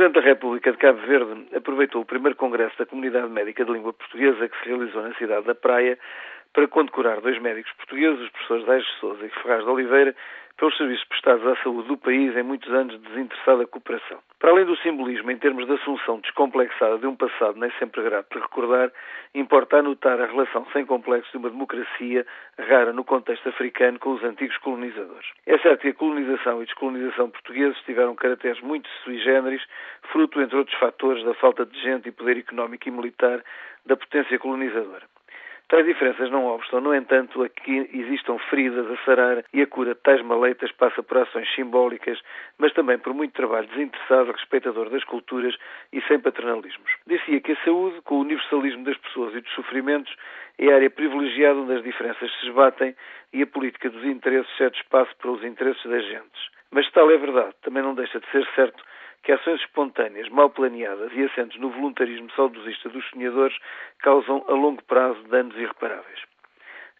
Presidente da República de Cabo Verde aproveitou o primeiro Congresso da Comunidade Médica de Língua Portuguesa que se realizou na cidade da Praia para condecorar dois médicos portugueses, os professores de Souza e Ferraz de Oliveira, pelos serviços prestados à saúde do país em muitos anos de desinteressada cooperação. Para além do simbolismo em termos de assunção descomplexada de um passado nem sempre grato de recordar, importa anotar a relação sem complexos de uma democracia rara no contexto africano com os antigos colonizadores. É certo que a colonização e descolonização portugueses tiveram caracteres muito sui generis, fruto, entre outros fatores, da falta de gente e poder económico e militar da potência colonizadora. Tais diferenças não obstam, no entanto, a que existam feridas a sarar e a cura de tais maleitas passa por ações simbólicas, mas também por muito trabalho desinteressado, respeitador das culturas e sem paternalismos. Dizia que a saúde, com o universalismo das pessoas e dos sofrimentos, é a área privilegiada onde as diferenças se esbatem e a política dos interesses cede espaço para os interesses das gentes. Mas se tal é verdade, também não deixa de ser certo que ações espontâneas, mal planeadas e assentes no voluntarismo saudosista dos sonhadores causam a longo prazo danos irreparáveis.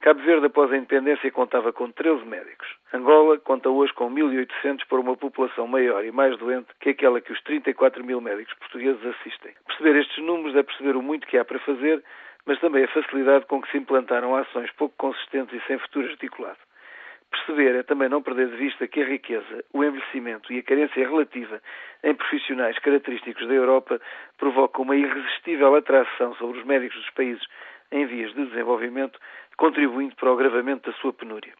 Cabo Verde, após a independência, contava com 13 médicos. Angola conta hoje com 1.800 por uma população maior e mais doente que aquela que os 34 mil médicos portugueses assistem. Perceber estes números é perceber o muito que há para fazer, mas também a facilidade com que se implantaram ações pouco consistentes e sem futuro articulado. Perceber é também não perder de vista que a riqueza, o envelhecimento e a carência relativa em profissionais característicos da Europa provocam uma irresistível atração sobre os médicos dos países em vias de desenvolvimento, contribuindo para o agravamento da sua penúria.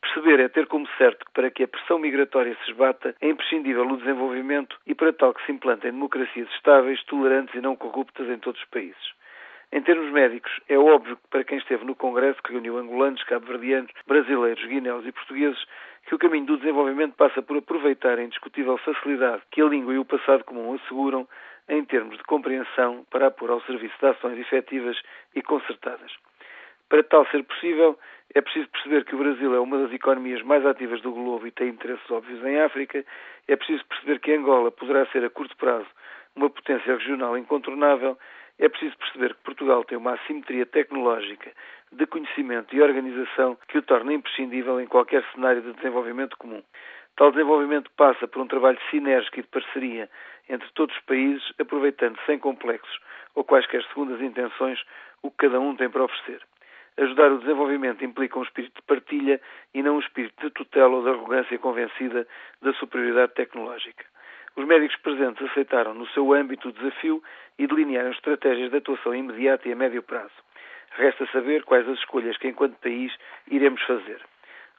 Perceber é ter como certo que para que a pressão migratória se esbata é imprescindível o desenvolvimento e para tal que se implantem democracias estáveis, tolerantes e não corruptas em todos os países. Em termos médicos, é óbvio que para quem esteve no Congresso, que reuniu angolanos, cabo-verdianos, brasileiros, guineus e portugueses, que o caminho do desenvolvimento passa por aproveitar a indiscutível facilidade que a língua e o passado comum asseguram em termos de compreensão para pôr ao serviço de ações efetivas e concertadas. Para tal ser possível, é preciso perceber que o Brasil é uma das economias mais ativas do globo e tem interesses óbvios em África. É preciso perceber que Angola poderá ser a curto prazo uma potência regional incontornável é preciso perceber que Portugal tem uma assimetria tecnológica, de conhecimento e organização que o torna imprescindível em qualquer cenário de desenvolvimento comum. Tal desenvolvimento passa por um trabalho sinérgico e de parceria entre todos os países, aproveitando sem complexos ou quaisquer segundas intenções o que cada um tem para oferecer. Ajudar o desenvolvimento implica um espírito de partilha e não um espírito de tutela ou de arrogância convencida da superioridade tecnológica. Os médicos presentes aceitaram no seu âmbito o desafio e delinearam estratégias de atuação imediata e a médio prazo. Resta saber quais as escolhas que, enquanto país, iremos fazer.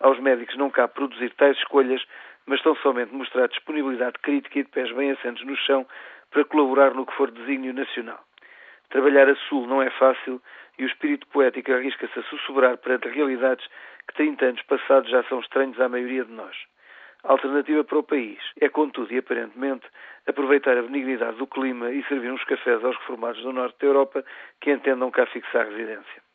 Aos médicos não cabe produzir tais escolhas, mas tão somente mostrar disponibilidade crítica e de pés bem assentos no chão para colaborar no que for desígnio nacional. Trabalhar a sul não é fácil e o espírito poético arrisca-se a sussurrar perante realidades que 30 anos passados já são estranhos à maioria de nós. Alternativa para o país é, contudo e aparentemente, aproveitar a benignidade do clima e servir uns cafés aos reformados do norte da Europa que entendam cá fixar residência.